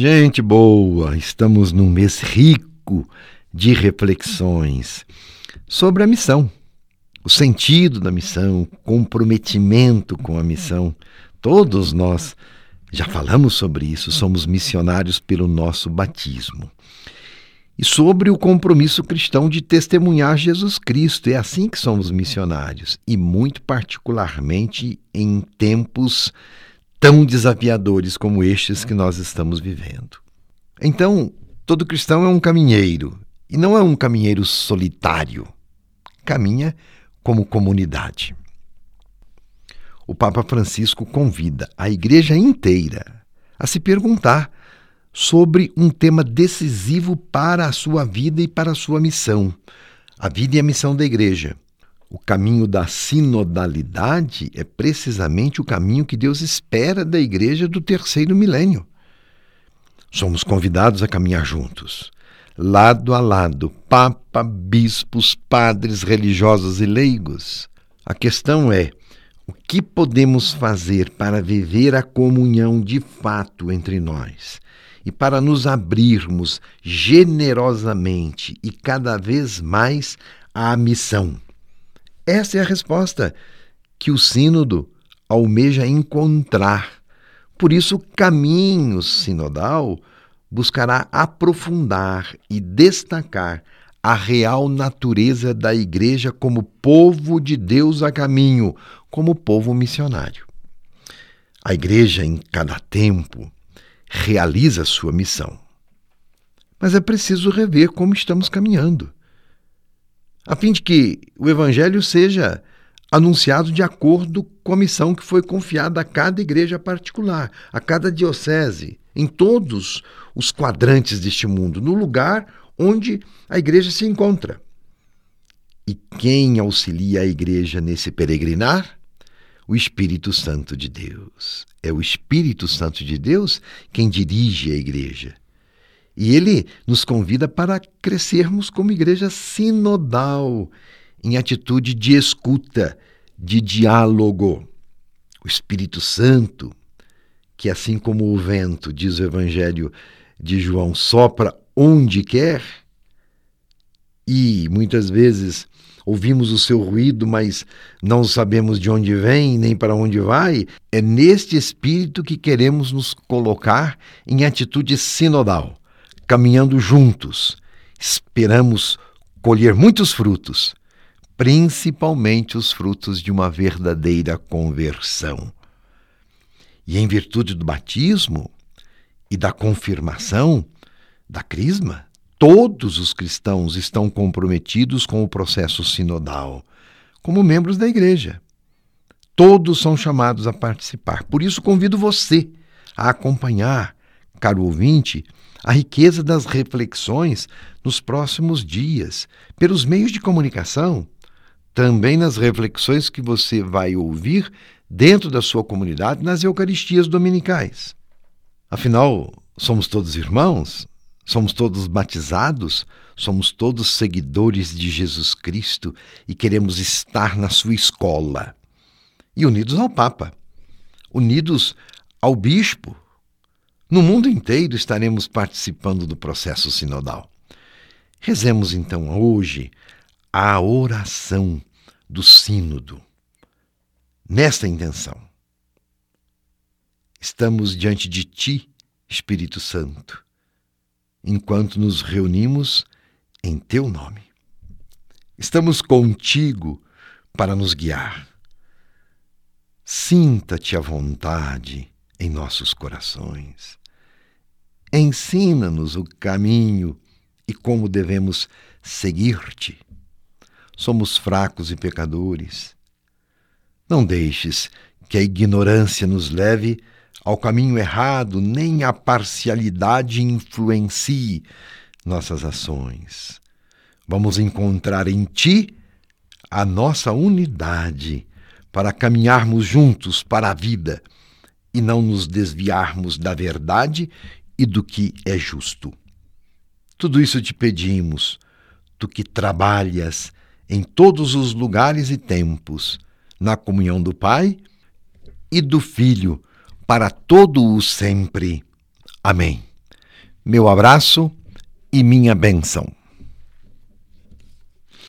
Gente boa, estamos num mês rico de reflexões sobre a missão, o sentido da missão, comprometimento com a missão. Todos nós já falamos sobre isso, somos missionários pelo nosso batismo. E sobre o compromisso cristão de testemunhar Jesus Cristo. É assim que somos missionários, e muito particularmente em tempos tão desafiadores como estes que nós estamos vivendo. Então, todo cristão é um caminheiro, e não é um caminheiro solitário. Caminha como comunidade. O Papa Francisco convida a igreja inteira a se perguntar sobre um tema decisivo para a sua vida e para a sua missão, a vida e a missão da igreja. O caminho da sinodalidade é precisamente o caminho que Deus espera da igreja do terceiro milênio. Somos convidados a caminhar juntos, lado a lado, papa, bispos, padres, religiosos e leigos. A questão é: o que podemos fazer para viver a comunhão de fato entre nós? E para nos abrirmos generosamente e cada vez mais à missão essa é a resposta que o Sínodo almeja encontrar. Por isso, o caminho sinodal buscará aprofundar e destacar a real natureza da Igreja como povo de Deus a caminho, como povo missionário. A Igreja, em cada tempo, realiza sua missão. Mas é preciso rever como estamos caminhando a fim de que o Evangelho seja anunciado de acordo com a missão que foi confiada a cada igreja particular, a cada diocese, em todos os quadrantes deste mundo, no lugar onde a igreja se encontra. E quem auxilia a igreja nesse peregrinar? O Espírito Santo de Deus. É o Espírito Santo de Deus quem dirige a igreja. E ele nos convida para crescermos como igreja sinodal, em atitude de escuta, de diálogo. O Espírito Santo, que assim como o vento, diz o Evangelho de João, sopra onde quer, e muitas vezes ouvimos o seu ruído, mas não sabemos de onde vem nem para onde vai, é neste espírito que queremos nos colocar em atitude sinodal caminhando juntos, esperamos colher muitos frutos, principalmente os frutos de uma verdadeira conversão. E em virtude do batismo e da confirmação, da crisma, todos os cristãos estão comprometidos com o processo sinodal, como membros da igreja. Todos são chamados a participar. Por isso, convido você a acompanhar, caro ouvinte, a riqueza das reflexões nos próximos dias, pelos meios de comunicação, também nas reflexões que você vai ouvir dentro da sua comunidade nas Eucaristias dominicais. Afinal, somos todos irmãos, somos todos batizados, somos todos seguidores de Jesus Cristo e queremos estar na sua escola. E unidos ao Papa, unidos ao Bispo, no mundo inteiro estaremos participando do processo sinodal. Rezemos então hoje a oração do Sínodo. Nesta intenção, estamos diante de Ti, Espírito Santo, enquanto nos reunimos em Teu nome. Estamos contigo para nos guiar. Sinta-te à vontade em nossos corações. Ensina-nos o caminho e como devemos seguir-te. Somos fracos e pecadores. Não deixes que a ignorância nos leve ao caminho errado, nem a parcialidade influencie nossas ações. Vamos encontrar em Ti a nossa unidade para caminharmos juntos para a vida e não nos desviarmos da verdade e do que é justo. Tudo isso te pedimos, tu que trabalhas em todos os lugares e tempos, na comunhão do Pai e do Filho, para todo o sempre. Amém. meu abraço e minha benção.